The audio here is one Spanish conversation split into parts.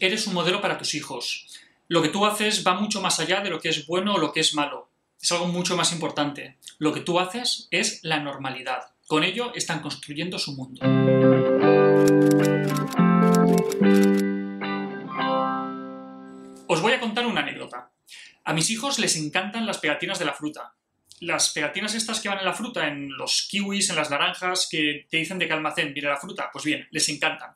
eres un modelo para tus hijos. Lo que tú haces va mucho más allá de lo que es bueno o lo que es malo. Es algo mucho más importante. Lo que tú haces es la normalidad. Con ello están construyendo su mundo. Os voy a contar una anécdota. A mis hijos les encantan las pegatinas de la fruta. Las pegatinas estas que van en la fruta, en los kiwis, en las naranjas, que te dicen de qué almacén viene la fruta, pues bien, les encantan.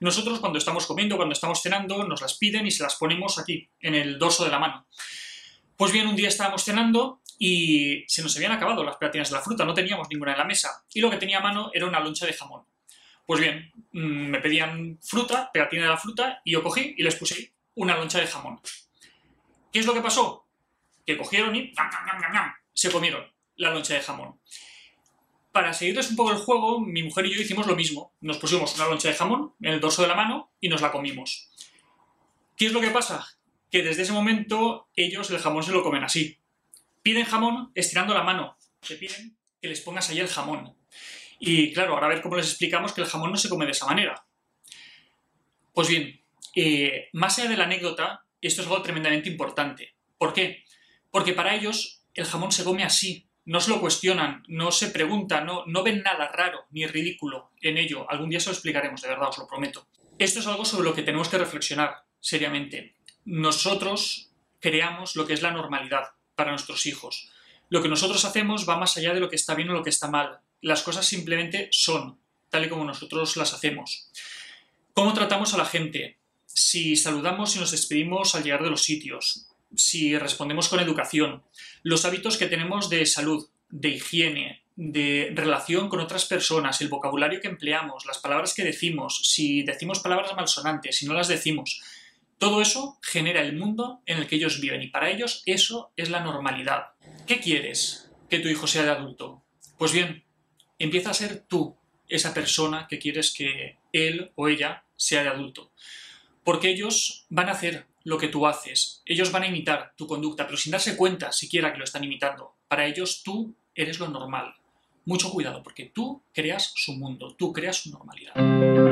Nosotros cuando estamos comiendo, cuando estamos cenando, nos las piden y se las ponemos aquí, en el dorso de la mano. Pues bien, un día estábamos cenando y se nos habían acabado las pegatinas de la fruta, no teníamos ninguna en la mesa, y lo que tenía a mano era una loncha de jamón. Pues bien, mm, me pedían fruta, pegatina de la fruta, y yo cogí y les puse una loncha de jamón. ¿Qué es lo que pasó? Que cogieron y se comieron la loncha de jamón. Para seguirles un poco el juego, mi mujer y yo hicimos lo mismo. Nos pusimos una loncha de jamón en el dorso de la mano y nos la comimos. ¿Qué es lo que pasa? Que desde ese momento ellos el jamón se lo comen así. Piden jamón estirando la mano. Te piden que les pongas ahí el jamón. Y claro, ahora a ver cómo les explicamos que el jamón no se come de esa manera. Pues bien, eh, más allá de la anécdota, esto es algo tremendamente importante. ¿Por qué? Porque para ellos el jamón se come así, no se lo cuestionan, no se preguntan, no, no ven nada raro ni ridículo en ello. Algún día se lo explicaremos, de verdad, os lo prometo. Esto es algo sobre lo que tenemos que reflexionar seriamente. Nosotros creamos lo que es la normalidad para nuestros hijos. Lo que nosotros hacemos va más allá de lo que está bien o lo que está mal. Las cosas simplemente son, tal y como nosotros las hacemos. ¿Cómo tratamos a la gente? Si saludamos y nos despedimos al llegar de los sitios, si respondemos con educación, los hábitos que tenemos de salud, de higiene, de relación con otras personas, el vocabulario que empleamos, las palabras que decimos, si decimos palabras malsonantes, si no las decimos, todo eso genera el mundo en el que ellos viven y para ellos eso es la normalidad. ¿Qué quieres que tu hijo sea de adulto? Pues bien, empieza a ser tú esa persona que quieres que él o ella sea de adulto. Porque ellos van a hacer lo que tú haces. Ellos van a imitar tu conducta, pero sin darse cuenta siquiera que lo están imitando. Para ellos tú eres lo normal. Mucho cuidado, porque tú creas su mundo, tú creas su normalidad.